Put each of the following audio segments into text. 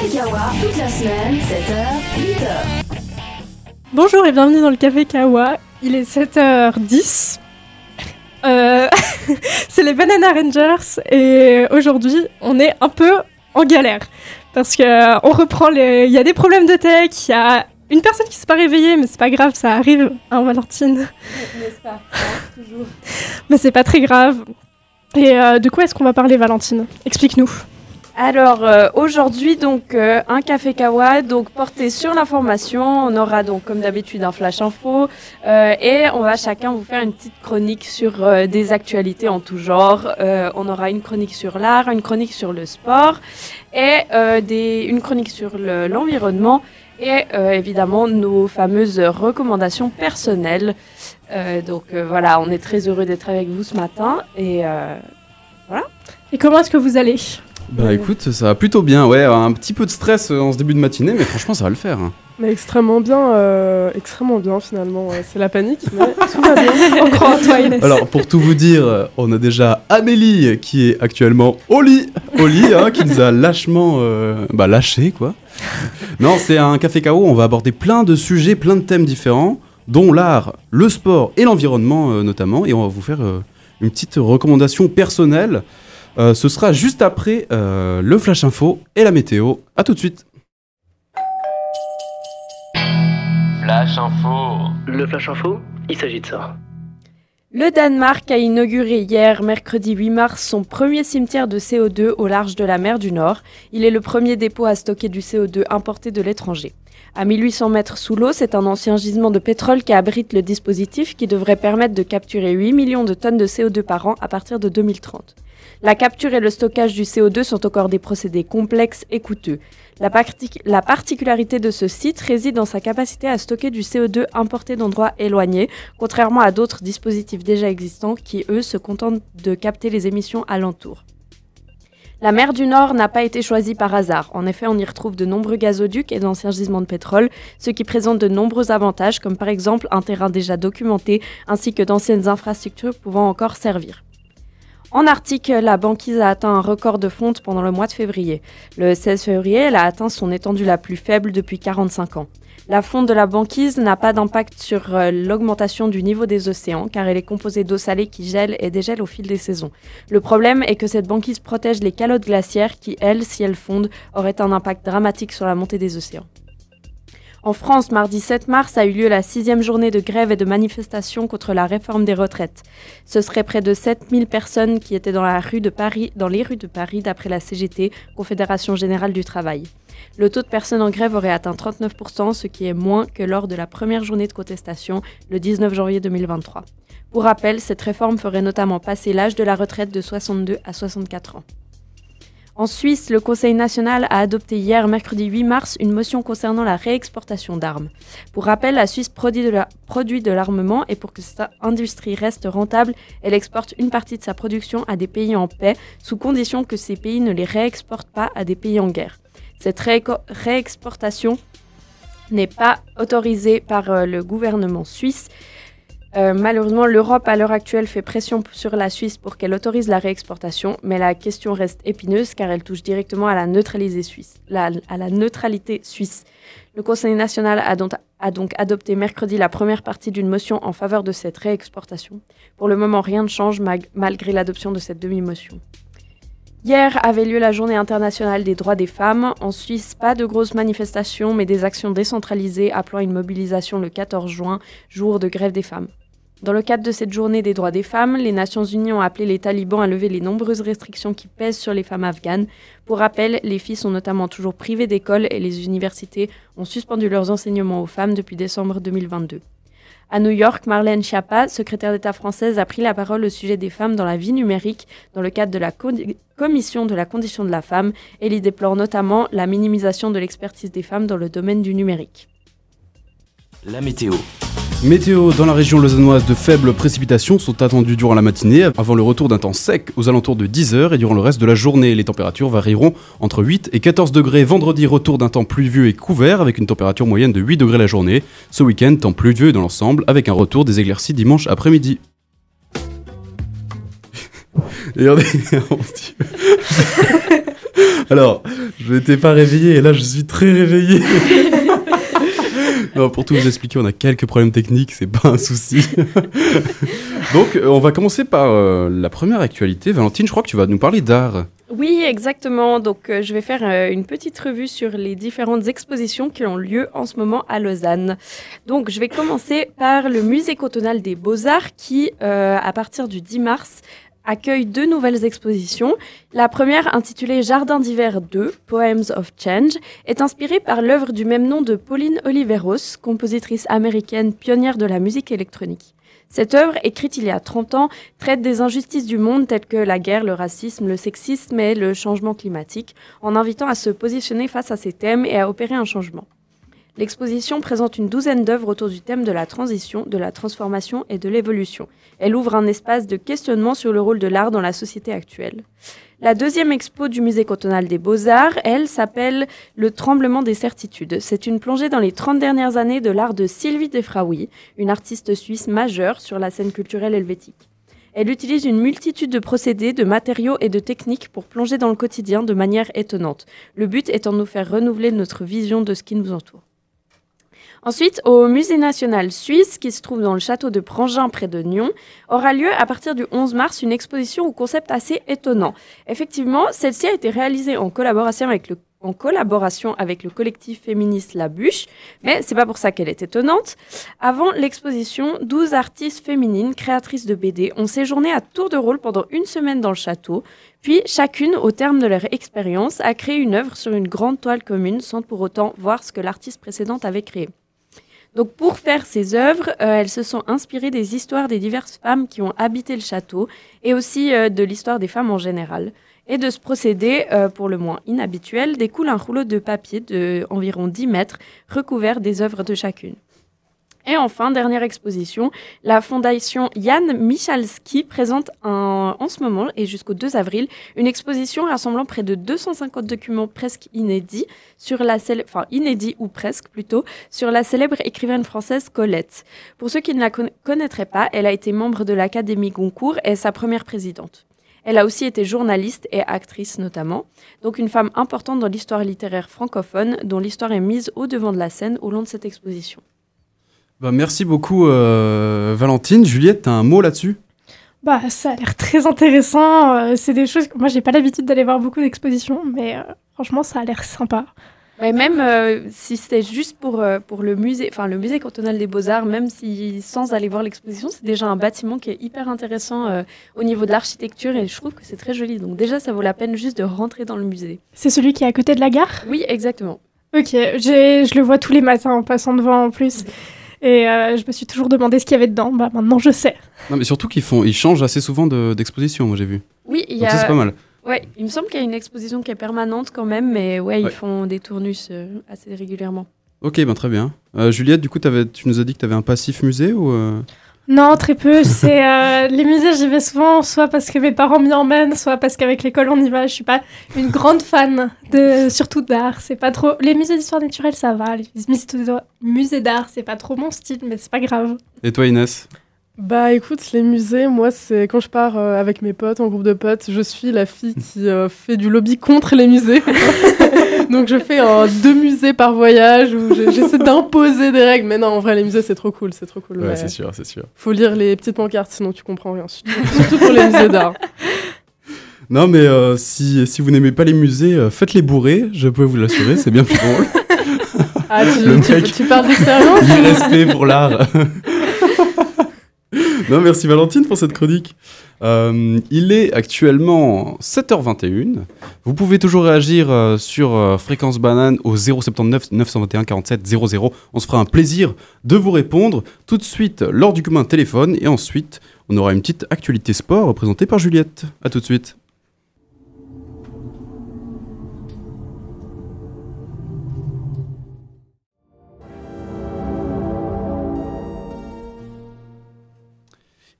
Café Kawa, toute la semaine, 7h, 8h. Bonjour et bienvenue dans le Café Kawa. Il est 7h10. Euh, c'est les Banana Rangers et aujourd'hui on est un peu en galère parce que euh, on reprend les. Il y a des problèmes de tech, il y a une personne qui s'est pas réveillée, mais c'est pas grave, ça arrive, hein, Valentine. N'est-ce pas Toujours. Mais c'est pas très grave. Et euh, de quoi est-ce qu'on va parler, Valentine? Explique-nous. Alors euh, aujourd'hui donc euh, un café kawa donc porté sur l'information. On aura donc comme d'habitude un flash info euh, et on va chacun vous faire une petite chronique sur des actualités en tout genre. On aura une chronique sur l'art, une chronique sur le sport et des, une chronique sur le- l'environnement et évidemment nos fameuses recommandations personnelles. Donc voilà, on est très heureux d'être avec vous ce matin et euh, Et comment est-ce que vous allez? Bah écoute, ça va plutôt bien, ouais, un petit peu de stress euh, en ce début de matinée, mais franchement ça va le faire. hein. Mais extrêmement bien, euh, extrêmement bien finalement. ouais. C'est la panique, mais tout va bien. On croit en toi, Inès. Alors pour tout vous dire, euh, on a déjà Amélie qui est actuellement au lit, au lit, hein, qui nous a lâchement euh, bah, lâché quoi. Non, c'est un café KO, on va aborder plein de sujets, plein de thèmes différents, dont l'art, le sport et l'environnement euh, notamment, et on va vous faire euh, une petite recommandation personnelle. Euh, ce sera juste après euh, le flash info et la météo. À tout de suite. Flash info. Le flash info, il s'agit de ça. Le Danemark a inauguré hier, mercredi 8 mars, son premier cimetière de CO2 au large de la mer du Nord. Il est le premier dépôt à stocker du CO2 importé de l'étranger. À 1800 mètres sous l'eau, c'est un ancien gisement de pétrole qui abrite le dispositif qui devrait permettre de capturer 8 millions de tonnes de CO2 par an à partir de 2030. La capture et le stockage du CO2 sont encore des procédés complexes et coûteux. La, partic- la particularité de ce site réside dans sa capacité à stocker du CO2 importé d'endroits éloignés, contrairement à d'autres dispositifs déjà existants qui, eux, se contentent de capter les émissions alentours. La mer du Nord n'a pas été choisie par hasard. En effet, on y retrouve de nombreux gazoducs et d'anciens gisements de pétrole, ce qui présente de nombreux avantages, comme par exemple un terrain déjà documenté, ainsi que d'anciennes infrastructures pouvant encore servir. En Arctique, la banquise a atteint un record de fonte pendant le mois de février. Le 16 février, elle a atteint son étendue la plus faible depuis 45 ans. La fonte de la banquise n'a pas d'impact sur euh, l'augmentation du niveau des océans car elle est composée d'eau salée qui gèle et dégèle au fil des saisons. Le problème est que cette banquise protège les calottes glaciaires qui, elles, si elles fondent, auraient un impact dramatique sur la montée des océans. En France, mardi 7 mars a eu lieu la sixième journée de grève et de manifestation contre la réforme des retraites. Ce serait près de 7000 personnes qui étaient dans, la rue de Paris, dans les rues de Paris d'après la CGT, Confédération Générale du Travail. Le taux de personnes en grève aurait atteint 39%, ce qui est moins que lors de la première journée de contestation, le 19 janvier 2023. Pour rappel, cette réforme ferait notamment passer l'âge de la retraite de 62 à 64 ans. En Suisse, le Conseil national a adopté hier, mercredi 8 mars, une motion concernant la réexportation d'armes. Pour rappel, la Suisse produit de l'armement et pour que cette industrie reste rentable, elle exporte une partie de sa production à des pays en paix, sous condition que ces pays ne les réexportent pas à des pays en guerre. Cette réexportation n'est pas autorisée par euh, le gouvernement suisse. Euh, malheureusement, l'Europe à l'heure actuelle fait pression sur la Suisse pour qu'elle autorise la réexportation, mais la question reste épineuse car elle touche directement à la neutralité suisse. Le Conseil national a donc, a donc adopté mercredi la première partie d'une motion en faveur de cette réexportation. Pour le moment, rien ne change malgré l'adoption de cette demi-motion. Hier avait lieu la journée internationale des droits des femmes. En Suisse, pas de grosses manifestations, mais des actions décentralisées appelant une mobilisation le 14 juin, jour de grève des femmes. Dans le cadre de cette journée des droits des femmes, les Nations Unies ont appelé les talibans à lever les nombreuses restrictions qui pèsent sur les femmes afghanes. Pour rappel, les filles sont notamment toujours privées d'école et les universités ont suspendu leurs enseignements aux femmes depuis décembre 2022. À New York, Marlène Schiappa, secrétaire d'État française, a pris la parole au sujet des femmes dans la vie numérique dans le cadre de la co- Commission de la condition de la femme. Elle y déplore notamment la minimisation de l'expertise des femmes dans le domaine du numérique. La météo. Météo dans la région lausannoise de faibles précipitations sont attendues durant la matinée avant le retour d'un temps sec aux alentours de 10h et durant le reste de la journée. Les températures varieront entre 8 et 14 degrés. Vendredi, retour d'un temps pluvieux et couvert avec une température moyenne de 8 degrés la journée. Ce week-end, temps pluvieux dans l'ensemble avec un retour des éclaircies dimanche après-midi. Dit- Alors, je n'étais pas réveillé et là je suis très réveillé. Non, pour tout vous expliquer, on a quelques problèmes techniques, c'est pas un souci. Donc, euh, on va commencer par euh, la première actualité. Valentine, je crois que tu vas nous parler d'art. Oui, exactement. Donc, euh, je vais faire euh, une petite revue sur les différentes expositions qui ont lieu en ce moment à Lausanne. Donc, je vais commencer par le Musée cantonal des Beaux-Arts qui, euh, à partir du 10 mars, accueille deux nouvelles expositions. La première, intitulée Jardin d'hiver 2, Poems of Change, est inspirée par l'œuvre du même nom de Pauline Oliveros, compositrice américaine pionnière de la musique électronique. Cette œuvre, écrite il y a 30 ans, traite des injustices du monde telles que la guerre, le racisme, le sexisme et le changement climatique, en invitant à se positionner face à ces thèmes et à opérer un changement. L'exposition présente une douzaine d'œuvres autour du thème de la transition, de la transformation et de l'évolution. Elle ouvre un espace de questionnement sur le rôle de l'art dans la société actuelle. La deuxième expo du Musée cantonal des Beaux-Arts, elle, s'appelle Le tremblement des certitudes. C'est une plongée dans les 30 dernières années de l'art de Sylvie Defraoui, une artiste suisse majeure sur la scène culturelle helvétique. Elle utilise une multitude de procédés, de matériaux et de techniques pour plonger dans le quotidien de manière étonnante. Le but étant de nous faire renouveler notre vision de ce qui nous entoure. Ensuite, au Musée national suisse, qui se trouve dans le château de Prangin près de Nyon, aura lieu à partir du 11 mars une exposition au concept assez étonnant. Effectivement, celle-ci a été réalisée en collaboration avec le en collaboration avec le collectif féministe La Bûche, mais c'est pas pour ça qu'elle est étonnante. Avant l'exposition, 12 artistes féminines créatrices de BD ont séjourné à tour de rôle pendant une semaine dans le château, puis chacune, au terme de leur expérience, a créé une œuvre sur une grande toile commune sans pour autant voir ce que l'artiste précédente avait créé. Donc pour faire ces œuvres, euh, elles se sont inspirées des histoires des diverses femmes qui ont habité le château et aussi euh, de l'histoire des femmes en général. Et de ce procédé, euh, pour le moins inhabituel, découle un rouleau de papier de environ 10 mètres recouvert des œuvres de chacune. Et enfin, dernière exposition, la fondation Jan Michalski présente un- en ce moment et jusqu'au 2 avril une exposition rassemblant près de 250 documents presque inédits sur la enfin inédits ou presque plutôt sur la célèbre écrivaine française Colette. Pour ceux qui ne la conna- connaîtraient pas, elle a été membre de l'Académie Goncourt et sa première présidente. Elle a aussi été journaliste et actrice notamment, donc une femme importante dans l'histoire littéraire francophone dont l'histoire est mise au devant de la scène au long de cette exposition. Bah, merci beaucoup, euh, Valentine. Juliette, t'as un mot là-dessus? Bah, ça a l'air très intéressant. euh, c'est des choses que moi, j'ai pas l'habitude d'aller voir beaucoup d'expositions, mais euh, franchement, ça a l'air sympa. Mais même euh, si c'était juste pour, euh, pour le musée, enfin le musée cantonal des beaux-arts, même si sans aller voir l'exposition, c'est déjà un bâtiment qui est hyper intéressant euh, au niveau de l'architecture et je trouve que c'est très joli. Donc déjà, ça vaut la peine juste de rentrer dans le musée. C'est celui qui est à côté de la gare? Oui, exactement. Ok, je le vois tous les matins en passant devant en plus. Et euh, je me suis toujours demandé ce qu'il y avait dedans. Bah, maintenant, je sais. Non, mais surtout qu'ils font, ils changent assez souvent de- d'exposition, moi j'ai vu. Oui, il y ça, c'est a. pas mal. Ouais, il me semble qu'il y a une exposition qui est permanente quand même, mais ouais, Ouais. ils font des tournus euh, assez régulièrement. Ok, ben très bien. Euh, Juliette, du coup, tu nous as dit que tu avais un passif musée ou euh? Non, très peu. C'est euh, les musées, j'y vais souvent, soit parce que mes parents m'y emmènent, soit parce qu'avec l'école on y va. Je suis pas une grande fan de, surtout d'art. C'est pas trop. Les musées d'histoire naturelle, ça va. Les musées d'art, c'est pas trop mon style, mais c'est pas grave. Et toi, Inès? Bah écoute, les musées, moi, c'est quand je pars euh, avec mes potes, en groupe de potes, je suis la fille qui euh, fait du lobby contre les musées. Donc je fais deux musées par voyage où je- j'essaie d'imposer des règles. Mais non, en vrai, les musées, c'est trop cool, c'est trop cool. Ouais, c'est sûr, c'est sûr. Faut lire les petites pancartes, sinon tu comprends rien. Surtout pour les musées d'art. Non, mais euh, si, si vous n'aimez pas les musées, faites-les bourrer, je peux vous l'assurer, c'est bien plus drôle. Ah, tu, tu- tu parles d'expérience Du respect pour l'art. Non, merci Valentine pour cette chronique. Euh, il est actuellement 7h21. Vous pouvez toujours réagir euh, sur euh, Fréquence Banane au 079 921 47 00. On se fera un plaisir de vous répondre tout de suite lors du commun téléphone. Et ensuite, on aura une petite actualité sport présentée par Juliette. A tout de suite.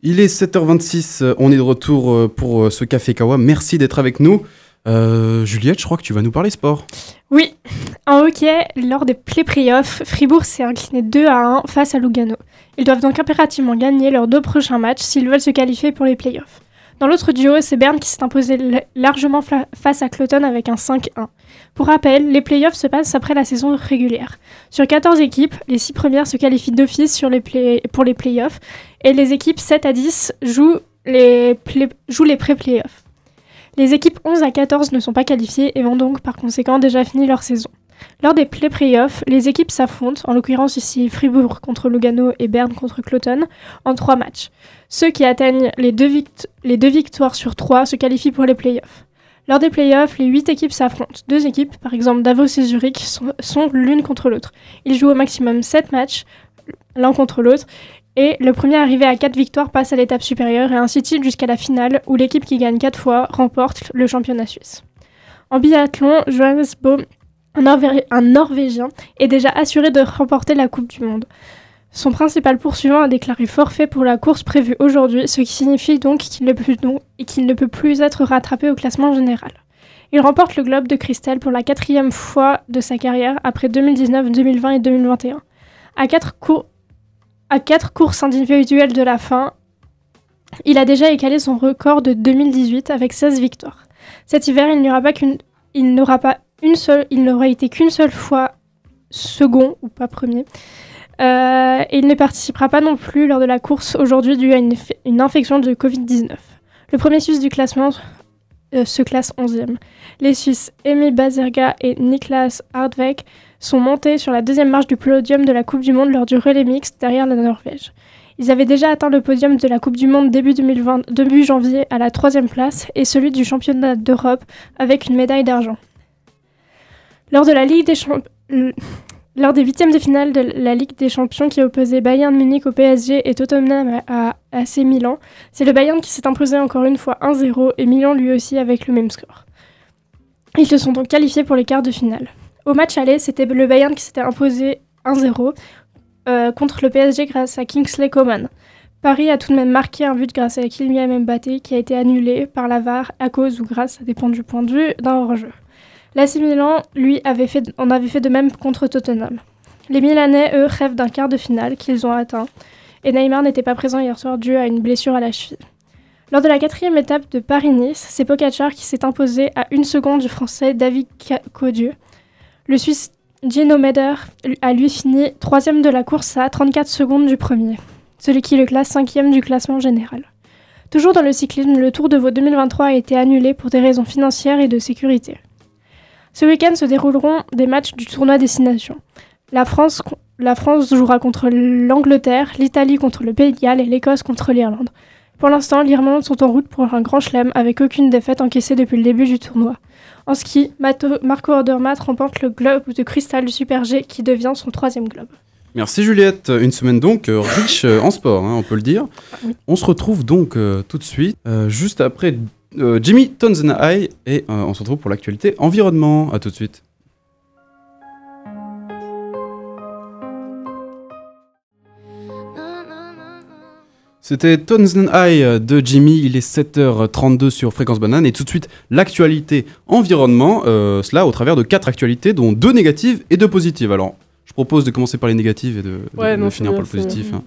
Il est 7h26, euh, on est de retour euh, pour euh, ce Café Kawa. Merci d'être avec nous. Juliette, je crois que tu vas nous parler sport. Oui, en hockey, lors des play-playoffs, Fribourg s'est incliné 2 à 1 face à Lugano. Ils doivent donc impérativement gagner leurs deux prochains matchs s'ils veulent se qualifier pour les playoffs. Dans l'autre duo, c'est Berne qui s'est imposé largement face à Cloton avec un 5-1. Pour rappel, les playoffs se passent après la saison régulière. Sur 14 équipes, les 6 premières se qualifient d'office les play- pour les playoffs et les équipes 7 à 10 jouent les, jouent les pré-playoffs. Les équipes 11 à 14 ne sont pas qualifiées et vont donc par conséquent déjà fini leur saison. Lors des play-playoffs, les équipes s'affrontent, en l'occurrence ici Fribourg contre Lugano et Berne contre Cloton, en trois matchs. Ceux qui atteignent les deux, victoires sur trois se qualifient pour les playoffs. Lors des playoffs, les huit équipes s'affrontent. Deux équipes, par exemple Davos et Zurich, sont, sont l'une contre l'autre. Ils jouent au maximum sept matchs, l'un contre l'autre, et le premier arrivé à quatre victoires passe à l'étape supérieure et ainsi de suite jusqu'à la finale où l'équipe qui gagne quatre fois remporte le championnat suisse. En biathlon, Johannes Baum, un, Norvé- un Norvégien, est déjà assuré de remporter la Coupe du Monde. Son principal poursuivant a déclaré forfait pour la course prévue aujourd'hui, ce qui signifie donc qu'il ne, qu'il ne peut plus être rattrapé au classement général. Il remporte le Globe de Cristal pour la quatrième fois de sa carrière après 2019, 2020 et 2021. À quatre, courses individuelles de la fin, il a déjà égalé son record de 2018 avec 16 victoires. Cet hiver, il n'aura pas une seule, il n'aura été qu'une seule fois second ou pas premier. Euh, et il ne participera pas non plus lors de la course aujourd'hui due à une, inf- une infection de Covid-19. Le premier Suisse du classement euh, se classe 11e. Les Suisses Emi Bazerga et Niklas Hardweg sont montés sur la deuxième marche du podium de la Coupe du Monde lors du relais mixte derrière la Norvège. Ils avaient déjà atteint le podium de la Coupe du Monde début, 2020, début janvier à la troisième place et celui du championnat d'Europe avec une médaille d'argent. Lors des. Lors huitièmes de finale de la Ligue des Champions qui opposait Bayern Munich au PSG et Tottenham à à AC Milan, c'est le Bayern qui s'est imposé encore une fois 1-0 et Milan lui aussi avec le même score. Ils se sont donc qualifiés pour les quarts de finale. Au match aller, c'était le Bayern qui s'était imposé 1-0 euh, contre le PSG grâce à Kingsley Coman. Paris a tout de même marqué un but grâce à Kylian Mbappé qui a été annulé par la VAR à cause ou grâce, ça dépend du point de vue, d'un hors-jeu. L'AC lui, en avait fait de même contre Tottenham. Les Milanais, eux, rêvent d'un quart de finale qu'ils ont atteint, et Neymar n'était pas présent hier soir dû à une blessure à la cheville. Lors de la quatrième étape de Paris-Nice, c'est Pogacar qui s'est imposé à une seconde du français David Ca- Codieu. Le Suisse Gino Meder a lui fini troisième de la course à 34 secondes du premier, celui qui le classe cinquième du classement général. Toujours dans le cyclisme, le Tour de Vaud 2023 a été annulé pour des raisons financières et de sécurité. Ce week-end se dérouleront des matchs du tournoi Destination. La France, la France jouera contre l'Angleterre, l'Italie contre le Pays de Galles et l'Écosse contre l'Irlande. Pour l'instant, les Irlandais sont en route pour un grand chelem avec aucune défaite encaissée depuis le début du tournoi. En ski, Mato- Marco Odermatt remporte le globe de cristal du Super G qui devient son troisième globe. Merci Juliette, une semaine donc euh, riche euh, en sport, hein, on peut le dire. On se retrouve donc euh, tout de suite, juste après euh, Jimmy Tonzenai, et euh, on se retrouve pour l'actualité environnement. À tout de suite. C'était Tonzenai de Jimmy, il est 7h32 sur Fréquence Banane, et tout de suite l'actualité environnement, euh, cela au travers de quatre actualités, dont deux négatives et deux positives. Alors, je propose de commencer par les négatives et de, de- Ouais, de non, finir par le positif, hein,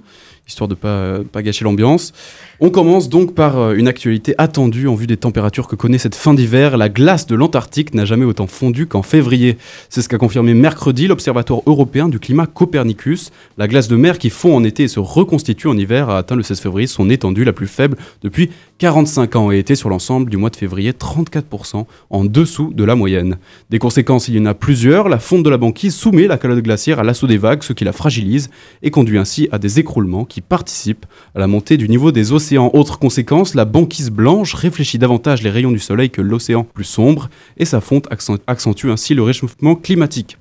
histoire de pas, euh, pas gâcher l'ambiance. On commence donc par euh, une actualité attendue en vue des températures que connaît cette fin d'hiver. La glace de l'Antarctique n'a jamais autant fondu qu'en février. C'est ce qu'a confirmé mercredi l'Observatoire européen du climat Copernicus. La glace de mer qui fond en été et se reconstitue en hiver a atteint le 16 février son étendue la plus faible depuis 45 ans et était sur l'ensemble du mois de février 34% en dessous de la moyenne. Des conséquences, il y en a plusieurs. La fonte de la banquise soumet la calotte glaciaire à l'assaut des vagues, ce qui la fragilise et conduit ainsi à des écroulements qui participent à la montée du niveau des océans. Autre conséquence, la banquise blanche réfléchit davantage les rayons du soleil que l'océan plus sombre et sa fonte accent- accentue ainsi le réchauffement climatique.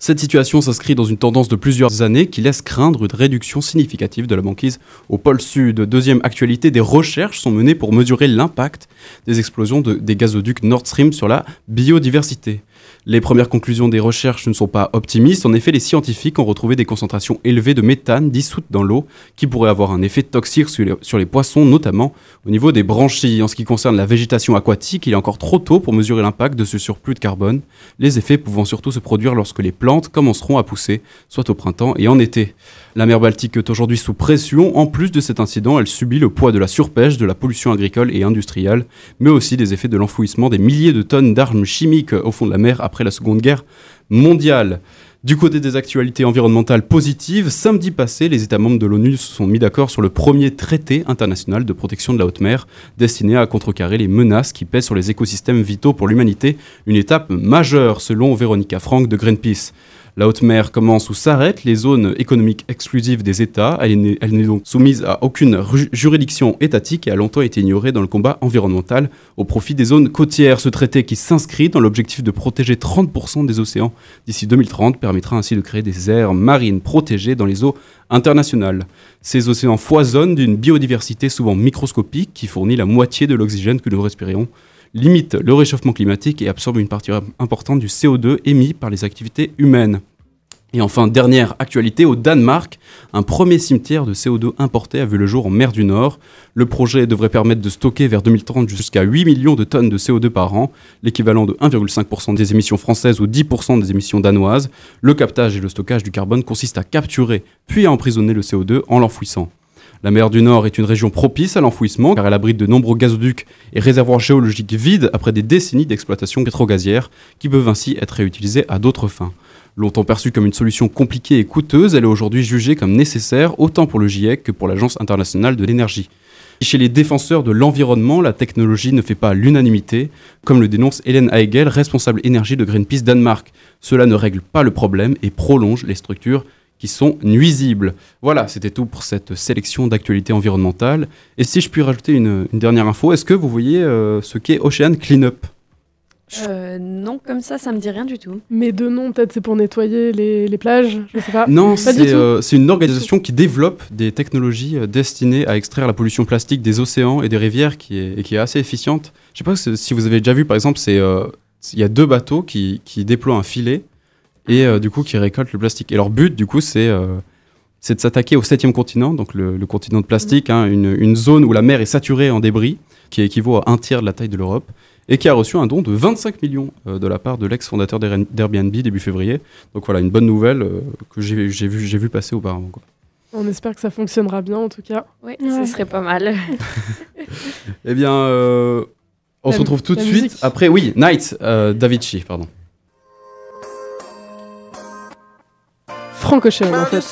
Cette situation s'inscrit dans une tendance de plusieurs années qui laisse craindre une réduction significative de la banquise au pôle sud. Deuxième actualité, des recherches sont menées pour mesurer l'impact des explosions de- des gazoducs Nord Stream sur la biodiversité. Les premières conclusions des recherches ne sont pas optimistes. En effet, les scientifiques ont retrouvé des concentrations élevées de méthane dissoutes dans l'eau qui pourraient avoir un effet toxique sur les poissons, notamment au niveau des branchies. En ce qui concerne la végétation aquatique, il est encore trop tôt pour mesurer l'impact de ce surplus de carbone, les effets pouvant surtout se produire lorsque les plantes commenceront à pousser, soit au printemps et en été. La mer Baltique est aujourd'hui sous pression. En plus de cet incident, elle subit le poids de la surpêche, de la pollution agricole et industrielle, mais aussi des effets de l'enfouissement des milliers de tonnes d'armes chimiques au fond de la mer après la Seconde Guerre mondiale. Du côté des actualités environnementales positives, samedi passé, les États membres de l'ONU se sont mis d'accord sur le premier traité international de protection de la haute mer, destiné à contrecarrer les menaces qui pèsent sur les écosystèmes vitaux pour l'humanité, une étape majeure selon Véronica Frank de Greenpeace. La haute mer commence ou s'arrête les zones économiques exclusives des États. Elle n'est donc soumise à aucune juridiction étatique et a longtemps été ignorée dans le combat environnemental au profit des zones côtières. Ce traité qui s'inscrit dans l'objectif de protéger 30% des océans d'ici 2030 permettra ainsi de créer des aires marines protégées dans les eaux internationales. Ces océans foisonnent d'une biodiversité souvent microscopique qui fournit la moitié de l'oxygène que nous respirons limite le réchauffement climatique et absorbe une partie importante du CO2 émis par les activités humaines. Et enfin, dernière actualité, au Danemark, un premier cimetière de CO2 importé a vu le jour en mer du Nord. Le projet devrait permettre de stocker vers 2030 jusqu'à 8 millions de tonnes de CO2 par an, l'équivalent de 1,5% des émissions françaises ou 10% des émissions danoises. Le captage et le stockage du carbone consistent à capturer puis à emprisonner le CO2 en l'enfouissant. La mer du Nord est une région propice à l'enfouissement car elle abrite de nombreux gazoducs et réservoirs géologiques vides après des décennies d'exploitation pétrogazière qui peuvent ainsi être réutilisés à d'autres fins. Longtemps perçue comme une solution compliquée et coûteuse, elle est aujourd'hui jugée comme nécessaire autant pour le GIEC que pour l'Agence internationale de l'énergie. Chez les défenseurs de l'environnement, la technologie ne fait pas l'unanimité, comme le dénonce Hélène Heigel, responsable énergie de Greenpeace Danemark. Cela ne règle pas le problème et prolonge les structures qui sont nuisibles. Voilà, c'était tout pour cette sélection d'actualités environnementales. Et si je puis rajouter une, une dernière info, est-ce que vous voyez euh, ce qu'est Ocean Cleanup? Euh, non, comme ça, ça me dit rien du tout. Mais de nom, peut-être c'est pour nettoyer les, les plages, je sais pas. Non, c'est euh, c'est une organisation qui développe des technologies destinées à extraire la pollution plastique des océans et des rivières qui est, et qui est assez efficiente. Je sais pas si vous avez déjà vu, par exemple, c'est euh, il y a deux bateaux qui, qui déploient un filet et euh, du coup qui récoltent le plastique. Et leur but, du coup, c'est euh, c'est de s'attaquer au septième continent, donc le, le continent de plastique, hein, une, une zone où la mer est saturée en débris, qui équivaut à un tiers de la taille de l'Europe, et qui a reçu un don de 25 millions euh, de la part de l'ex-fondateur d'Air- d'Airbnb début février. Donc voilà, une bonne nouvelle euh, que j'ai j'ai vu, j'ai vu passer auparavant. quoi. On espère que ça fonctionnera bien en tout cas. Oui, Ouais. ce serait pas mal. Eh bien, euh, on La se retrouve tout de suite musique. après, oui, Night, euh, Davici, pardon. Franck Ocean en fait.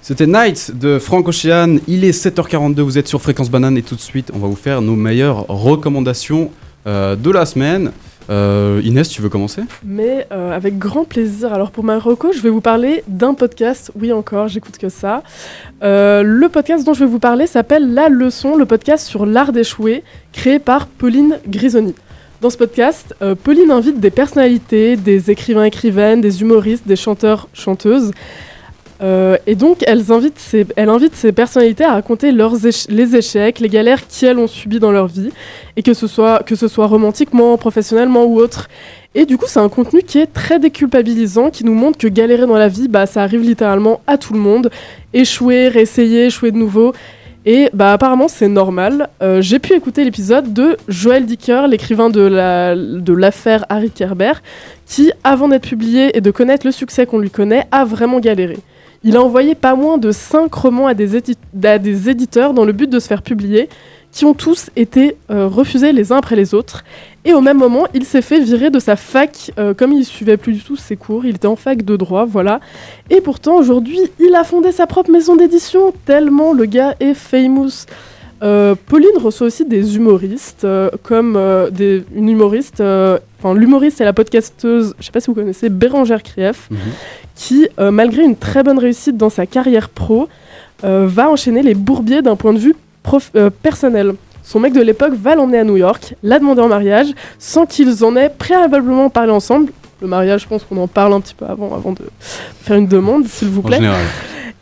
C'était Night de Frank Ocean. Il est 7h42, vous êtes sur Fréquence Banane et tout de suite, on va vous faire nos meilleures recommandations euh, de la semaine. Euh, Inès, tu veux commencer? Mais euh, avec grand plaisir. Alors pour ma reco, je vais vous parler d'un podcast. Oui encore, j'écoute que ça. Euh, le podcast dont je vais vous parler s'appelle La Leçon, le podcast sur l'art d'échouer, créé par Pauline Grisoni. Dans ce podcast, euh, Pauline invite des personnalités, des écrivains-écrivaines, des humoristes, des chanteurs-chanteuses. Euh, et donc, elle invite ces personnalités à raconter leurs les échecs, les galères qu'elles ont subies dans leur vie, et que ce soit, que ce soit romantiquement, professionnellement ou autre. Et du coup, c'est un contenu qui est très déculpabilisant, qui nous montre que galérer dans la vie, bah, ça arrive littéralement à tout le monde. Échouer, réessayer, échouer de nouveau. Et bah, apparemment, c'est normal. Euh, J'ai pu écouter l'épisode de Joël Dicker, l'écrivain de la- de l'affaire Harry Kerber, qui, avant d'être publié et de connaître le succès qu'on lui connaît, a vraiment galéré. Il a envoyé pas moins de 5 romans à des éditeurs dans le but de se faire publier, qui ont tous été euh, refusés les uns après les autres. Et au même moment, il s'est fait virer de sa fac, euh, comme il suivait plus du tout ses cours, il était en fac de droit, voilà. Et pourtant, aujourd'hui, il a fondé sa propre maison d'édition, tellement le gars est famous. Euh, Pauline reçoit aussi des humoristes, euh, comme des, une humoriste, enfin l'humoriste et la podcasteuse, je sais pas si vous connaissez, Bérangère Krief, qui, euh, malgré une très bonne réussite dans sa carrière pro, va enchaîner les bourbiers d'un point de vue prof- euh, personnel. Son mec de l'époque va l'emmener à New York, l'a demander en mariage, sans qu'ils en aient préalablement parlé ensemble. Le mariage, je pense qu'on en parle un petit peu avant, avant de faire une demande, s'il vous En plaît. général.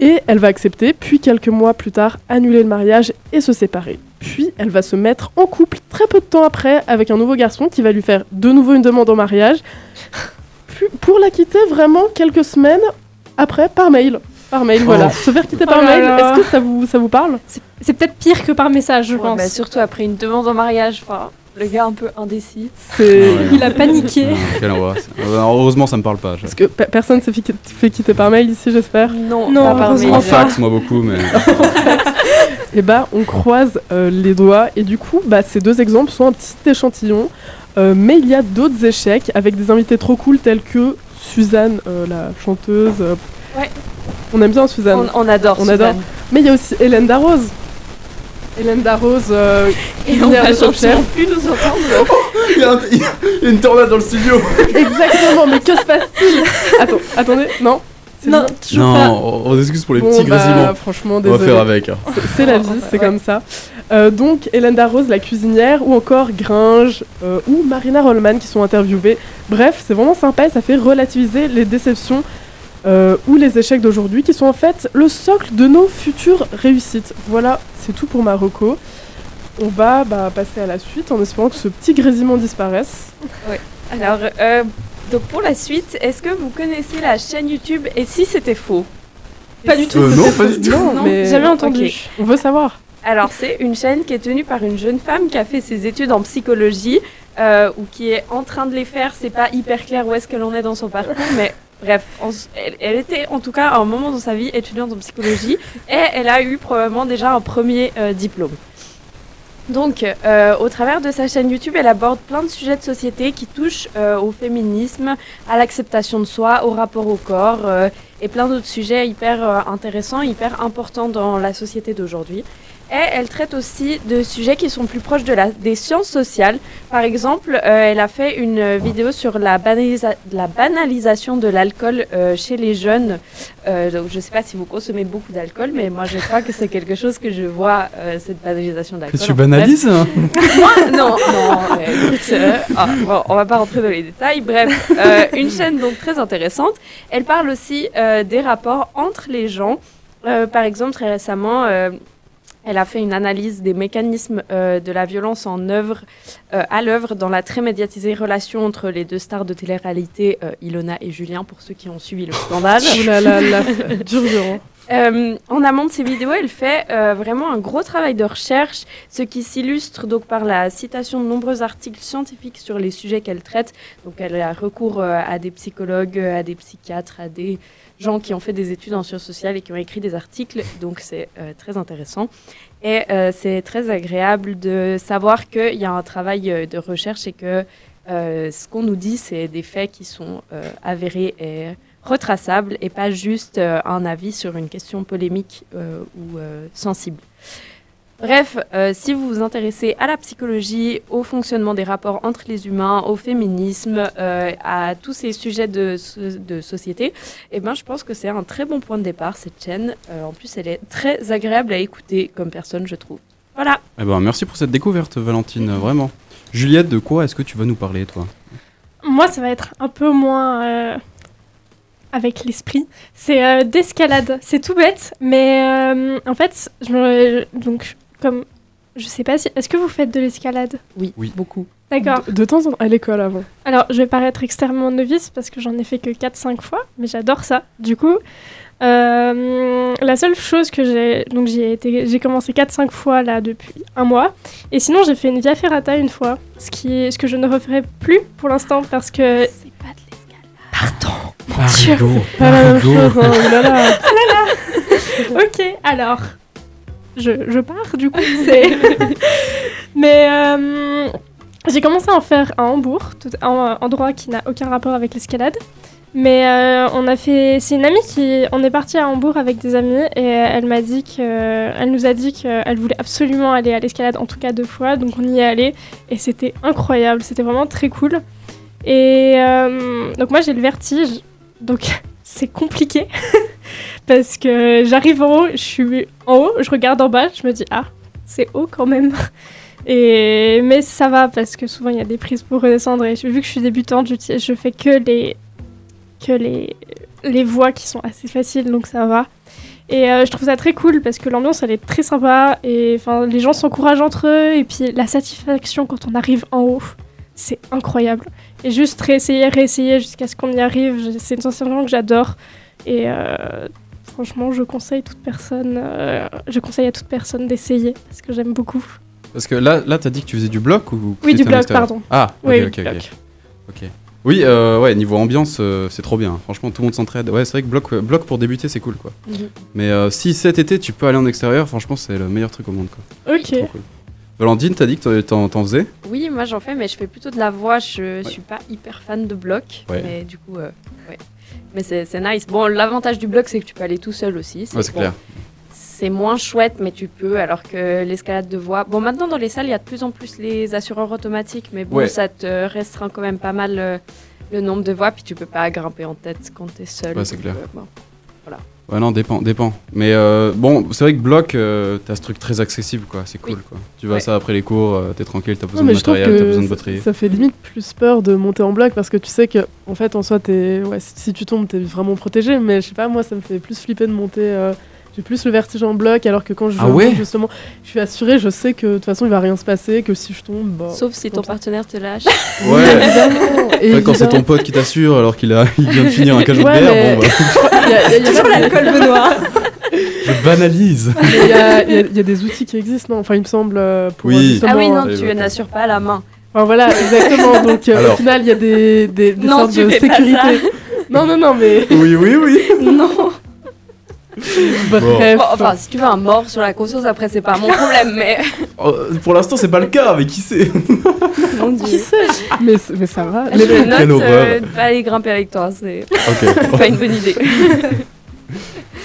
Et elle va accepter, puis quelques mois plus tard, annuler le mariage et se séparer. Puis elle va se mettre en couple très peu de temps après avec un nouveau garçon qui va lui faire de nouveau une demande en mariage. Puis, pour la quitter vraiment quelques semaines après par mail. Par mail, voilà. Se faire quitter par Oh là mail, est-ce que ça vous, ça vous parle? C'est peut-être pire que par message, je Ouais, pense. bah, surtout après une demande en mariage, enfin, le gars un peu indécis. Ah ouais. Il a paniqué. Ah. Euh, Heureusement, ça me parle pas. Parce que pe- personne se fait qui- fait quitter par mail ici, j'espère? Non, Non, pas par mail. En fax, moi beaucoup, mais. Et bah, on croise euh, les doigts. Et du coup, bah, ces deux exemples sont un petit échantillon. Euh, mais il y a d'autres échecs avec des invités trop cool tels que Suzanne, euh, la chanteuse. euh, Ouais. On aime bien Suzanne. On, on adore. On Suzanne. adore. Mais il y a aussi Hélène Darroze. Hélène Darroze, euh, Et on va plus nous entendre. Il y, a un- il y a une tornade dans le studio. Exactement, mais que se passe-t-il? Attends, attendez, non? C'est Non, pas. Non, on excuse pour les Bon, petits bah, grésillements. franchement, On va faire avec. hein. C'est- C'est la vie, c'est Ouais. comme ça. Euh, donc, Hélène Darroze, la cuisinière, ou encore Gringe, euh, ou Marina Rollman qui sont interviewées. Bref, c'est vraiment sympa et ça fait relativiser les déceptions euh, ou les échecs d'aujourd'hui qui sont en fait le socle de nos futures réussites. Voilà, c'est tout pour ma reco. On va bah, passer à la suite en espérant que ce petit grésillement disparaisse. Alors, euh, donc pour la suite, est-ce que vous connaissez la chaîne YouTube Et si c'était faux Pas du tout. Euh, non, C'était pas du tout. Non, Non, mais Jamais entendu. On veut savoir. Alors, c'est une chaîne qui est tenue par une jeune femme qui a fait ses études en psychologie euh, ou qui est en train de les faire. C'est pas hyper clair où est-ce qu'elle en est dans son parcours, mais bref, elle, elle était en tout cas à un moment dans sa vie étudiante en psychologie et elle a eu probablement déjà un premier euh, diplôme. Donc, euh, au travers de sa chaîne YouTube, elle aborde plein de sujets de société qui touchent euh, au féminisme, à l'acceptation de soi, au rapport au corps et plein d'autres sujets hyper intéressants, hyper importants dans la société d'aujourd'hui. Et elle traite aussi de sujets qui sont plus proches de la, des sciences sociales. Par exemple, euh, elle a fait une vidéo sur la, banalisa- la banalisation de l'alcool euh, chez les jeunes. Euh, donc, je ne sais pas si vous consommez beaucoup d'alcool, mais moi je crois que c'est quelque chose que je vois, cette banalisation de l'alcool. Tu banalises hein. Non, non, écoute, ah, bon, on va pas rentrer dans les détails. Bref, une chaîne donc très intéressante. Elle parle aussi des rapports entre les gens. Par exemple, très récemment, elle a fait une analyse des mécanismes euh, de la violence en œuvre, euh, à l'œuvre dans la très médiatisée relation entre les deux stars de télé-réalité, euh, Ilona et Julien, pour ceux qui ont suivi le scandale. Ouh là là là, dur dur. Euh, en amont de ces vidéos, elle fait euh, vraiment un gros travail de recherche, ce qui s'illustre donc par la citation de nombreux articles scientifiques sur les sujets qu'elle traite. Donc elle a recours euh, à des psychologues, à des psychiatres, à des gens qui ont fait des études en sciences sociales et qui ont écrit des articles. Donc c'est très intéressant. Et c'est très agréable de savoir qu'il y a un travail de recherche et que ce qu'on nous dit, c'est des faits qui sont avérés et retraçables et pas juste euh, un avis sur une question polémique euh, ou euh, sensible. Bref, euh, si vous vous intéressez à la psychologie, au fonctionnement des rapports entre les humains, au féminisme, euh, à tous ces sujets de, so- de société, eh ben, je pense que c'est un très bon point de départ, cette chaîne. Euh, en plus, elle est très agréable à écouter comme personne, je trouve. Voilà. Eh ben, merci pour cette découverte, Valentine, vraiment. Juliette, de quoi est-ce que tu vas nous parler, toi? Moi, ça va être un peu moins euh, avec l'esprit. C'est euh, d'escalade. C'est tout bête, mais euh, en fait, je me... donc comme je sais pas si est-ce que vous faites de l'escalade? Oui, Oui. beaucoup. D'accord. De, de temps en temps, à l'école avant. Alors, je vais paraître extrêmement novice parce que j'en ai fait que 4-5 fois, mais j'adore ça. Du coup, euh, la seule chose que j'ai. Donc, j'ai été, j'ai commencé 4-5 fois là depuis un mois. Et sinon, j'ai fait une Via Ferrata une fois, ce, qui, ce que je ne referai plus pour l'instant parce que. C'est pas de l'escalade. Pardon Là là. Ok, alors. Je, je pars du coup. c'est- Mais euh, j'ai commencé à en faire à Hambourg, un endroit qui n'a aucun rapport avec l'escalade. Mais euh, on a fait. C'est une amie qui. On est parti à Hambourg avec des amis et elle m'a dit que. Elle nous a dit qu'elle voulait absolument aller à l'escalade, en tout cas deux fois. Donc on y est allé et c'était incroyable. C'était vraiment très cool. Et euh, donc moi j'ai le vertige. Donc c'est compliqué. Parce que j'arrive en haut, je suis en haut, je regarde en bas, je me dis ah, c'est haut quand même. Et mais ça va parce que souvent il y a des prises pour redescendre et vu que je suis débutante, je, fais que les que les les voies qui sont assez faciles donc ça va. Et euh, je trouve ça très cool parce que l'ambiance elle est très sympa et enfin les gens s'encouragent entre eux et puis la satisfaction quand on arrive en haut, c'est incroyable. Et juste réessayer, réessayer jusqu'à ce qu'on y arrive, c'est une sensation que j'adore et euh, franchement je conseille toute personne, euh, je conseille à toute personne d'essayer parce que j'aime beaucoup. Parce que là, là t'as dit que tu faisais du bloc ou Oui, du bloc, pardon. Ah, ok, Oui, ok, oui, ok. bloc. Ok. Oui, euh, ouais, niveau ambiance, euh, c'est trop bien. Franchement, tout le monde s'entraide. Ouais, c'est vrai que bloc, euh, bloc pour débuter, c'est cool, quoi. Mhm. Mais si cet été, tu peux aller en extérieur, franchement, c'est le meilleur truc au monde, quoi. Ok. Cool. Valentine, t'as dit que t'en- t'en faisais Oui, moi j'en fais, mais je fais plutôt de la voix. Je suis pas hyper fan de bloc. Ouais. Mais du coup, euh, ouais. Mais c'est c'est nice. Bon, l'avantage du bloc, c'est que tu peux aller tout seul aussi. Ouais, c'est bon, clair. C'est moins chouette, mais tu peux, alors que l'escalade de voix. Bon, maintenant dans les salles, il y a de plus en plus les assureurs automatiques, mais bon, Ouais. ça te restreint quand même pas mal euh, le nombre de voix, puis tu peux pas grimper en tête quand t'es seul. Ouais, c'est clair. euh, bon. Ouais, non, dépend, dépend. Mais euh, bon, c'est vrai que bloc, euh, t'as ce truc très accessible, quoi. C'est cool, Oui. quoi. Tu vas Ouais. ça après les cours, euh, t'es tranquille, t'as besoin Non, de matériel, t'as besoin de batterie. ça, ça fait limite plus peur de monter en bloc parce que tu sais que, en fait, en soi, t'es, ouais, si- si tu tombes, t'es vraiment protégé. Mais je sais pas, moi, ça me fait plus flipper de monter. J'ai plus le vertige en bloc alors que quand je Ah ouais monte, justement, je suis assurée, je sais que de toute façon il va rien se passer, que si je tombe, bah. Sauf si ton ça. partenaire te lâche. Ouais, évidemment. Ouais, quand c'est ton pote qui t'assure alors qu'il a, il vient de finir un cajot Ouais, de bière, mais- bon bah, Il y a- il y a- il y a- Toujours l'alcool Benoît. je banalise. il y a- y des outils qui existent, non? Enfin, il me semble, euh, pour Oui. Ah oui, non, tu ouais. n'assures pas la main. Enfin, voilà, exactement. Donc, euh, Alors. au final, il y a des, des, des Non, sortes tu de fais pas sécurité. Non, non, non, mais Oui, oui, oui. non. Bref. Bon, enfin, si tu veux un mort sur la conscience, après, c'est pas mon problème, mais. Oh, pour l'instant, c'est pas le cas, mais qui sait Mon Qui sait mais, mais ça va. Je Les- note euh, pas aller grimper avec toi, c'est pas une bonne idée.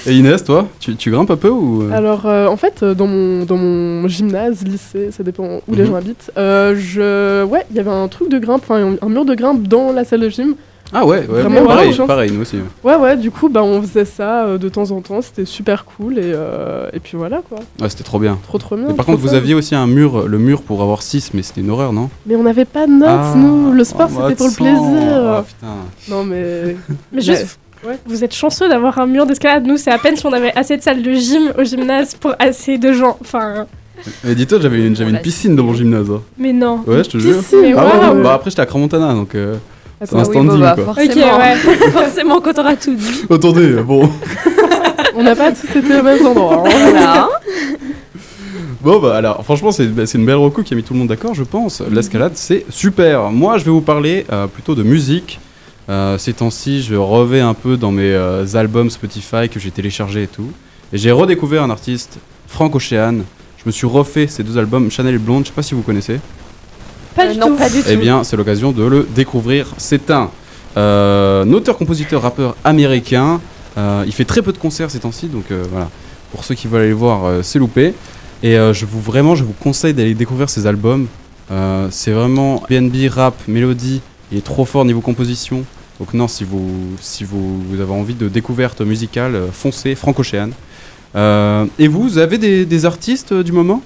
Et Inès, toi, tu, tu grimpes un peu ou euh Alors, euh, en fait, dans mon, dans mon gymnase, lycée, ça dépend où les Mhm. gens habitent, euh, je... ouais, il y avait un truc de grimpe, un mur de grimpe dans la salle de gym. Ah ouais, ouais, Vraiment, pareil, ouais, pareil, nous aussi. Ouais, ouais, du coup, bah, on faisait ça euh, de temps en temps, c'était super cool, et, euh, et puis voilà, quoi. Ouais, c'était trop bien. Trop, trop bien. Mais par trop contre, vous fun. aviez aussi un mur, le mur pour avoir 6, mais c'était une horreur, non? Mais on n'avait pas de notes, Ah, nous. Le sport, c'était pour le plaisir. Oh, putain. Non, mais... Mais juste, vous êtes chanceux d'avoir un mur d'escalade. Nous, c'est à peine si on avait assez de salles de gym au gymnase pour assez de gens. Enfin, Mais dis-toi, j'avais une, j'avais une piscine dans mon gymnase. hein. mais non. Ouais, je te jure. Ah ouais, bah après j'étais à Cramontana donc euh, Attends, un standing, bah, quoi. Ouais. forcément, quand t'auras tout dit. attendez bon on n'a pas tous été au même endroit. hein. Voilà. bon bah alors franchement c'est bah, c'est une belle reco qui a mis tout le monde d'accord je pense l'escalade c'est super moi je vais vous parler euh, plutôt de musique Euh, ces temps-ci je revais un peu dans mes euh, albums Spotify que j'ai téléchargés et tout et j'ai redécouvert un artiste Frank Ocean je me suis refait ces deux albums Chanel et Blonde je sais pas si vous connaissez Pas Euh, du non, tout. pas du tout. Eh bien, c'est l'occasion de le découvrir. C'est un euh, auteur, compositeur, rappeur américain. Euh, il fait très peu de concerts ces temps-ci, donc euh, voilà. Pour ceux qui veulent aller le voir, euh, c'est loupé. Et euh, je vous vraiment, je vous conseille d'aller découvrir ses albums. Euh, c'est vraiment BNB rap, mélodie. Il est trop fort niveau composition. Donc non, si vous, si vous, vous avez envie de découverte musicale, euh, foncez Frank Ocean. Euh, et vous, vous avez des, des artistes euh, du moment?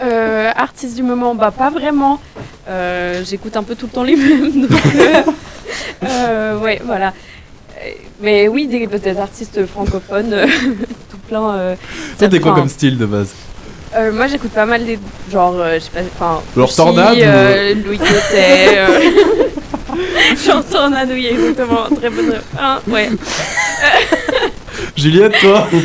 Euh, artiste du moment, bah pas vraiment. Euh, J'écoute un peu tout le temps les mêmes. Donc, euh, euh, ouais, voilà. Mais oui, des peut-être artistes francophones, tout plein. Toi, t'es quoi comme style de base? euh, Moi, j'écoute pas mal des. Genre, je sais pas. Enfin. Genre Tornade ou- Louis Cotet. genre Tornade, oui, exactement. Très bonne. Hein, ouais. Juliette, toi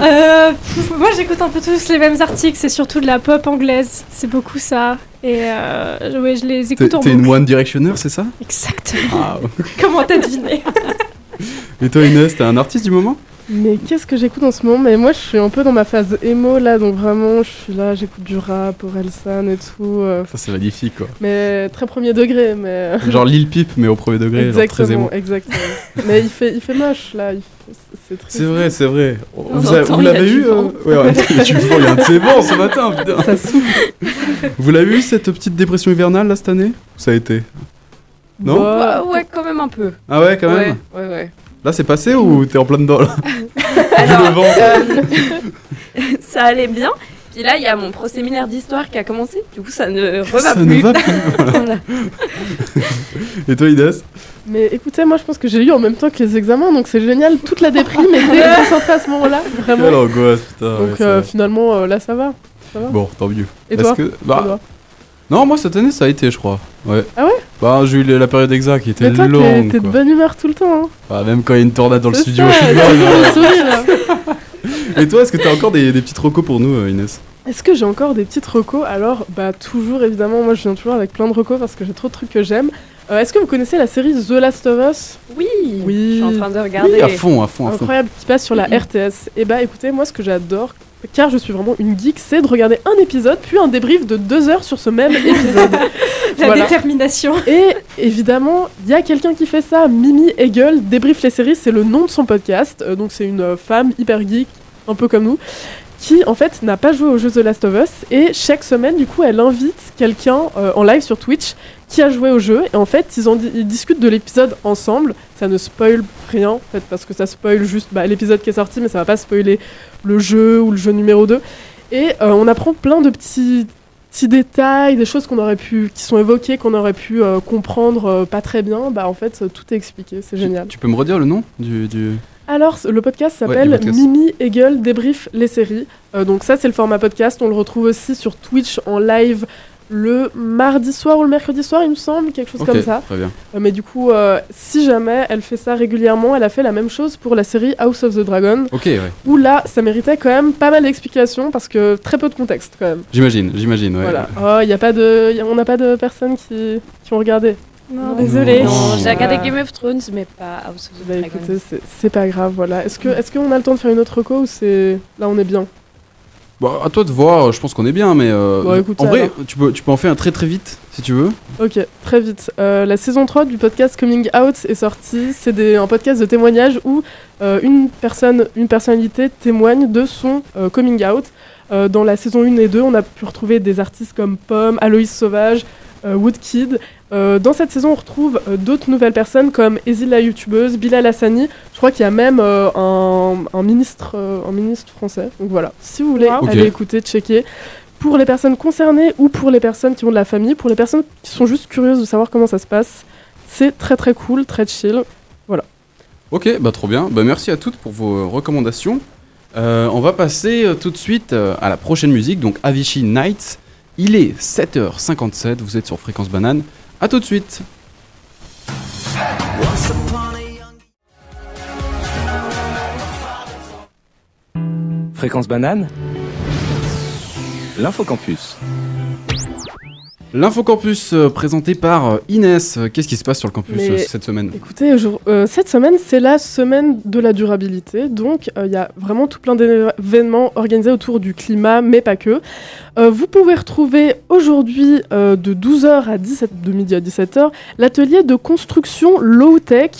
Euh, pff, moi, j'écoute un peu tous les mêmes articles. C'est surtout de la pop anglaise. C'est beaucoup ça. Et euh, ouais, je les T'es écoute en t'es une. One Directioner, c'est ça? Exactement. Ah, Comment t'as deviné? Et toi Inès, t'es un artiste du moment? Mais qu'est-ce que j'écoute en ce moment? Mais moi, je suis un peu dans ma phase emo là, donc vraiment, je suis là, j'écoute du rap, Orelsan et tout. euh, Ça c'est magnifique quoi. mais très premier degré, mais. Genre Lil Peep mais au premier degré, genre très émo. exactement, exactement. mais il fait, il fait moche là. il fait- C'est triste. C'est vrai, c'est vrai. Vous, On a- entend, vous il y a l'avez du eu vent. euh, Ouais, ouais, il y a du vent, il y a un de ces vents ce matin, putain. Ça souffle. Vous l'avez eu cette petite dépression hivernale là cette année? Ça a été? Non? Bah, Ouais, ouais, quand même un peu. Ah ouais, quand même? Ouais, ouais, ouais. Là c'est passé ou t'es en plein dedans là Alors, vent. euh, ça allait bien. Puis là, il y a mon pro-séminaire d'histoire qui a commencé. Du coup, ça ne reva Ça plus. ne va plus. voilà. Voilà. Et toi, Inès Mais écoutez, moi je pense que j'ai eu en même temps que les examens, donc c'est génial. Toute la déprime était concentrée à ce moment-là, vraiment. Quelle angoisse, putain. Donc euh, finalement, euh, là ça va. Ça va. Bon, tant mieux. Et toi que- bah, Toi Non, moi cette année ça a été, je crois. Ouais. Ah ouais? Bah, j'ai eu la période exacte qui était Mais toi, t'es longue. t'es de bonne humeur tout le temps. Hein. Ah, même quand il y a une tornade dans le studio, ça, je suis de bonne humeur. Et toi, est-ce que t'as encore des, des petites recos pour nous, euh, Inès? Est-ce que j'ai encore des petites recos Alors, bah toujours évidemment, moi je viens toujours avec plein de recos parce que j'ai trop de trucs que j'aime. Euh, Est-ce que vous connaissez la série The Last of Us? Oui, Oui. je suis en train de regarder. Oui, à fond, à fond, à fond. Incroyable, qui passe sur la RTS. Et bah écoutez, moi ce que j'adore, car je suis vraiment une geek, c'est de regarder un épisode, puis un débrief de deux heures sur ce même épisode. La Voilà. détermination. Et évidemment, il y a quelqu'un qui fait ça, Mimi Hegel, débrief les séries, c'est le nom de son podcast. Euh, donc c'est une femme hyper geek, un peu comme nous, qui en fait n'a pas joué au jeu The Last of Us. Et chaque semaine, du coup, elle invite quelqu'un euh, en live sur Twitch qui a joué au jeu. Et en fait, ils, en di- ils discutent de l'épisode ensemble. Ça ne spoil rien, en fait, parce que ça spoil juste bah, l'épisode qui est sorti, mais ça va pas spoiler le jeu ou le jeu numéro 2. Et euh, on apprend plein de petits petits détails, des choses qu'on aurait pu, qui sont évoquées, qu'on aurait pu euh, comprendre euh, pas très bien, bah en fait tout est expliqué, c'est génial. Tu peux me redire le nom du. du... Alors le podcast s'appelle. Mimi Hegel débrief les séries. Euh, donc ça c'est le format podcast, on le retrouve aussi sur Twitch en live le mardi soir ou le mercredi soir il me semble, quelque chose comme ça. Très bien. Euh, mais du coup euh, si jamais elle fait ça régulièrement, elle a fait la même chose pour la série House of the Dragon, Ok, ouais. où là ça méritait quand même pas mal d'explications parce que très peu de contexte quand même. J'imagine, j'imagine, ouais. Voilà. Oh, y a pas de, y a- on n'a pas de personnes qui, qui ont regardé. Non, Non. désolé. Non, j'ai regardé. Game of Thrones, mais pas House of the Bah Dragon. écoutez, c'est- c'est pas grave, voilà. Est-ce que, est-ce qu'on a le temps de faire une autre reco ou c'est là on est bien? Bon, à toi de voir, je pense qu'on est bien, mais. euh, Bon, écoute, en vrai, alors. tu peux, tu peux en faire un très très vite, si tu veux. Ok, très vite. Euh, la saison 3 du podcast Coming Out est sortie. C'est des- un podcast de témoignage où euh, une personne, une personnalité témoigne de son euh, coming out. Euh, dans la saison 1 et 2, on a pu retrouver des artistes comme Pomme, Aloïs Sauvage, Woodkid. Euh, dans cette saison, on retrouve euh, d'autres nouvelles personnes comme Ezil la youtubeuse, Bilal Hassani. Je crois qu'il y a même euh, un, un ministre, euh, un ministre français. Donc voilà, si vous voulez, Wow. Ok. allez écouter, checker. Pour les personnes concernées ou pour les personnes qui ont de la famille, pour les personnes qui sont juste curieuses de savoir comment ça se passe, c'est très très cool, très chill. Ok, bah trop bien. Bah merci à toutes pour vos euh, recommandations. Euh, on va passer euh, tout de suite euh, à la prochaine musique, donc Avicii Nights. Il est 7h57, vous êtes sur Fréquence Banane. À tout de suite. Fréquence banane L'infocampus. L'infocampus euh, présenté par euh, Inès. Qu'est-ce qui se passe sur le campus Mais- euh, cette semaine? Écoutez, euh, cette semaine, c'est la semaine de la durabilité, donc euh, il y a vraiment tout plein d'événements organisés autour du climat, mais pas que. Euh, vous pouvez retrouver aujourd'hui, de 12h à 17, de midi à 17h, l'atelier de construction low-tech,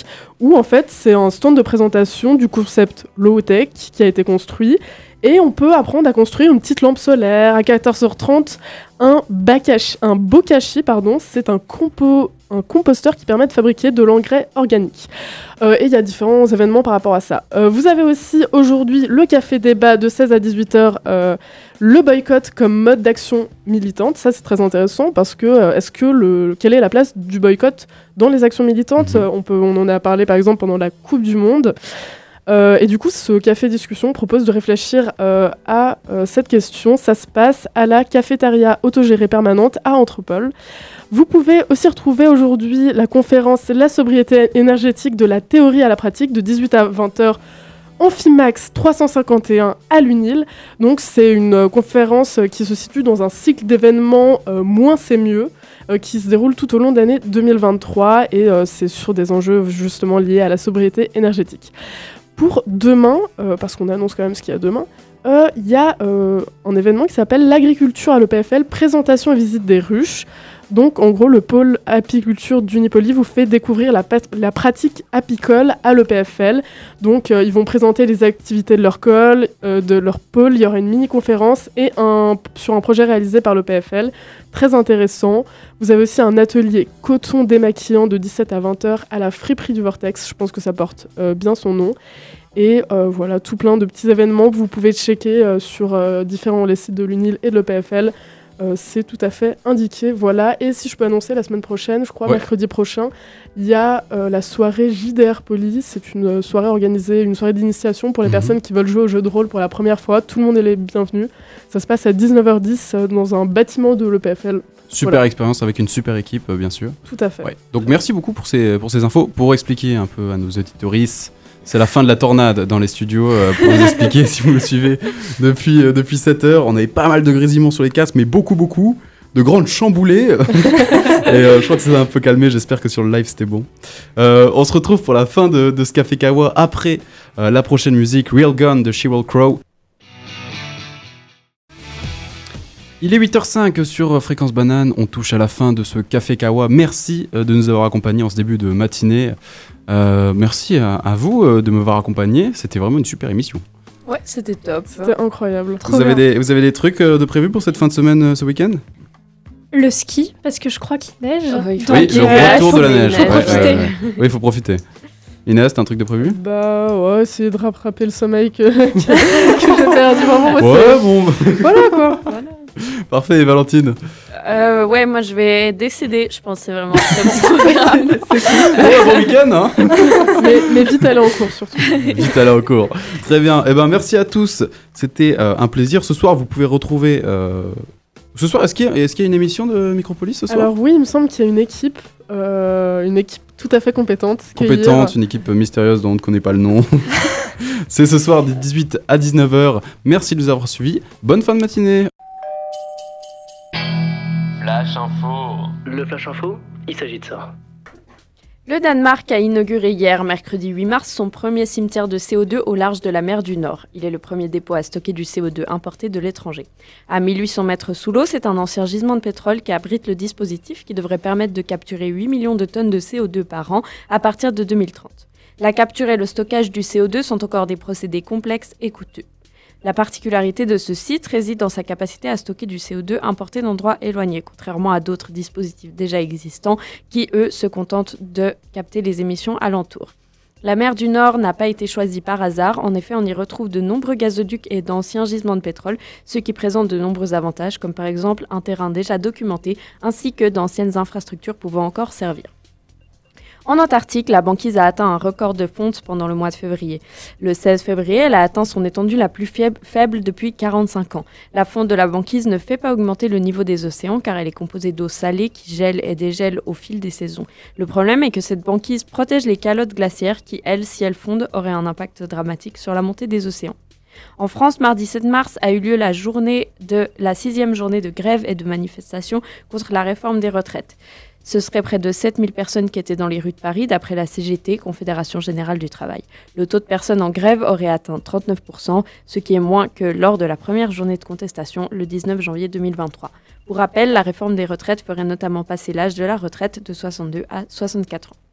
où en fait c'est un stand de présentation du concept low-tech qui a été construit. Et on peut apprendre à construire une petite lampe solaire à 14h30, un bakashi, un bokashi, pardon, c'est un, compo, un composteur qui permet de fabriquer de l'engrais organique. Euh, et il y a différents événements par rapport à ça. Euh, vous avez aussi aujourd'hui le café débat de 16 à 18h, euh, le boycott comme mode d'action militante. Ça c'est très intéressant parce que est-ce que le, quelle est la place du boycott dans les actions militantes? Mhm. Euh, on, peut, on en a parlé par exemple pendant la Coupe du Monde. Euh, et du coup, ce café discussion propose de réfléchir euh, à euh, cette question. Ça se passe à la cafétéria autogérée permanente à Entrepole. Vous pouvez aussi retrouver aujourd'hui la conférence La sobriété énergétique de la théorie à la pratique de 18 à 20 heures. Amphimax 351 à l'UNIL. Donc c'est une conférence qui se situe dans un cycle d'événements moins c'est mieux qui se déroule tout au long de l'année 2023 et c'est sur des enjeux justement liés à la sobriété énergétique. Pour demain, euh, parce qu'on annonce quand même ce qu'il y a demain, euh, il y a euh, un événement qui s'appelle l'agriculture à l'EPFL, présentation et visite des ruches. Donc en gros, le pôle apiculture d'Unipoli vous fait découvrir la, pratique apicole à l'EPFL. Donc euh, ils vont présenter les activités de leur col, euh, de leur pôle, il y aura une mini-conférence et sur un projet réalisé par l'EPFL. Très intéressant. Vous avez aussi un atelier coton démaquillant de 17 à 20 heures à la friperie du Vortex. Je pense que ça porte euh, bien son nom. Et voilà, tout plein de petits événements que vous pouvez checker sur différents les sites de l'UNIL et de l'EPFL. Euh, c'est tout à fait indiqué, voilà. Et si je peux annoncer la semaine prochaine, je crois Ouais. mercredi prochain, il y a euh, la soirée JDR Police. C'est une euh, soirée organisée, une soirée d'initiation pour les Mhm. personnes qui veulent jouer au jeu de rôle pour la première fois. Tout le monde est les bienvenus. Ça se passe à 19h10 euh, dans un bâtiment de l'EPFL. Super Voilà. expérience avec une super équipe, bien sûr. Tout à fait. Ouais. Donc merci beaucoup pour ces, pour ces infos. Pour expliquer un peu à nos auditoristes, c'est la fin de la tornade dans les studios. euh, pour vous expliquer, si vous me suivez depuis, euh, depuis 7 heures, on avait pas mal de grésillements sur les casques, mais beaucoup, beaucoup. De grandes chamboulées. Et euh, je crois que ça s'est un peu calmé. J'espère que sur le live c'était bon. On se retrouve pour la fin de, de ce Café Kawa après la prochaine musique Real Gun de She Will Crow. Il est 8h05 sur Fréquence Banane, on touche à la fin de ce Café Kawa. Merci euh, de nous avoir accompagnés en ce début de matinée. Euh, merci à, à vous euh, de m'avoir accompagné, c'était vraiment une super émission. Ouais, c'était top. C'était incroyable. Vous avez, des, vous avez des trucs de prévus pour cette fin de semaine ce week-end? Le ski, parce que je crois qu'il neige. Oui, Donc, Oui, le retour de la faut- neige. faut ouais, profiter. ouais, ouais. Oui, il faut profiter. Inès, t'as un truc de prévu? Bah ouais, essayer de rattraper le sommeil que, que, j'ai perdu. Vraiment, Ouais, bon, Voilà quoi. parfait, Valentine. Euh, ouais, moi je vais décéder. Je pense que c'est vraiment un très bon programme. Ouais, bon week-end, hein mais, mais vite aller en cours surtout. Vite à la cours. Très bien. Eh ben, merci à tous. C'était euh, un plaisir. Ce soir, vous pouvez retrouver. euh, Ce soir, est-ce qu'il y, a- est-ce qu'il y a une émission de Micropolis ce soir? Alors oui, il me semble qu'il y a une équipe, euh, une équipe tout à fait compétente. Compétente, une équipe mystérieuse dont on ne connaît pas le nom. C'est ce soir de 18 à 19h. Merci de nous avoir suivis. Bonne fin de matinée. Flash info. Le Flash Info, il s'agit de ça. Le Danemark a inauguré hier, mercredi 8 mars, son premier cimetière de CO2 au large de la mer du Nord. Il est le premier dépôt à stocker du CO2 importé de l'étranger. À 1800 mètres sous l'eau, c'est un ancien gisement de pétrole qui abrite le dispositif qui devrait permettre de capturer 8 millions de tonnes de CO2 par an à partir de 2030. La capture et le stockage du CO2 sont encore des procédés complexes et coûteux. La particularité de ce site réside dans sa capacité à stocker du CO2 importé d'endroits éloignés, contrairement à d'autres dispositifs déjà existants qui, eux, se contentent de capter les émissions alentour. La mer du Nord n'a pas été choisie par hasard. En effet, on y retrouve de nombreux gazoducs et d'anciens gisements de pétrole, ce qui présente de nombreux avantages, comme par exemple un terrain déjà documenté, ainsi que d'anciennes infrastructures pouvant encore servir. En Antarctique, la banquise a atteint un record de fonte pendant le mois de février. Le 16 février, elle a atteint son étendue la plus faible depuis 45 ans. La fonte de la banquise ne fait pas augmenter le niveau des océans car elle est composée d'eau salée qui gèle et dégèle au fil des saisons. Le problème est que cette banquise protège les calottes glaciaires qui, elles, si elles fondent, auraient un impact dramatique sur la montée des océans. En France, mardi 7 mars a eu lieu la journée de la sixième journée de grève et de manifestation contre la réforme des retraites. Ce serait près de 7000 personnes qui étaient dans les rues de Paris, d'après la CGT, Confédération Générale du Travail. Le taux de personnes en grève aurait atteint 39%, ce qui est moins que lors de la première journée de contestation, le 19 janvier 2023. Pour rappel, la réforme des retraites ferait notamment passer l'âge de la retraite de 62 à 64 ans.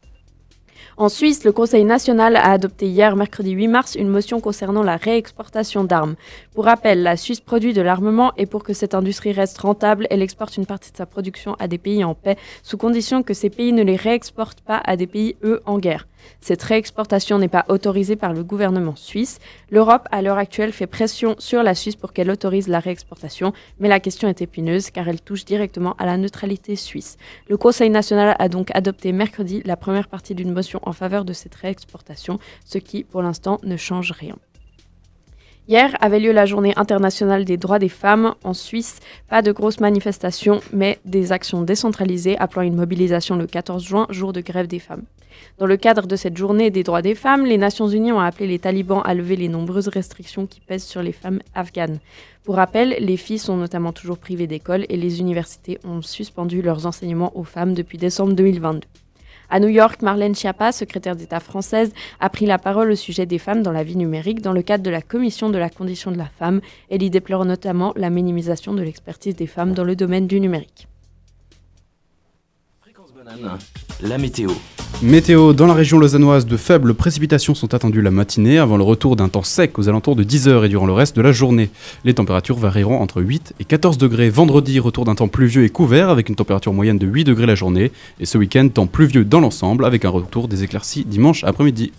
En Suisse, le Conseil national a adopté hier, mercredi 8 mars, une motion concernant la réexportation d'armes. Pour rappel, la Suisse produit de l'armement et pour que cette industrie reste rentable, elle exporte une partie de sa production à des pays en paix, sous condition que ces pays ne les réexportent pas à des pays, eux, en guerre. Cette réexportation n'est pas autorisée par le gouvernement suisse. L'Europe, à l'heure actuelle, fait pression sur la Suisse pour qu'elle autorise la réexportation, mais la question est épineuse car elle touche directement à la neutralité suisse. Le Conseil national a donc adopté mercredi la première partie d'une motion en faveur de cette réexportation, ce qui, pour l'instant, ne change rien. Hier avait lieu la journée internationale des droits des femmes en Suisse. Pas de grosses manifestations, mais des actions décentralisées appelant une mobilisation le 14 juin, jour de grève des femmes. Dans le cadre de cette journée des droits des femmes, les Nations Unies ont appelé les talibans à lever les nombreuses restrictions qui pèsent sur les femmes afghanes. Pour rappel, les filles sont notamment toujours privées d'école et les universités ont suspendu leurs enseignements aux femmes depuis décembre 2022. À New York, Marlène Schiappa, secrétaire d'État française, a pris la parole au sujet des femmes dans la vie numérique dans le cadre de la Commission de la condition de la femme. Elle y déplore notamment la minimisation de l'expertise des femmes dans le domaine du numérique. La météo. Météo, dans la région lausannoise, de faibles précipitations sont attendues la matinée avant le retour d'un temps sec aux alentours de 10h et durant le reste de la journée. Les températures varieront entre 8 et 14 degrés. Vendredi, retour d'un temps pluvieux et couvert avec une température moyenne de 8 degrés la journée. Et ce week-end, temps pluvieux dans l'ensemble avec un retour des éclaircies dimanche après-midi.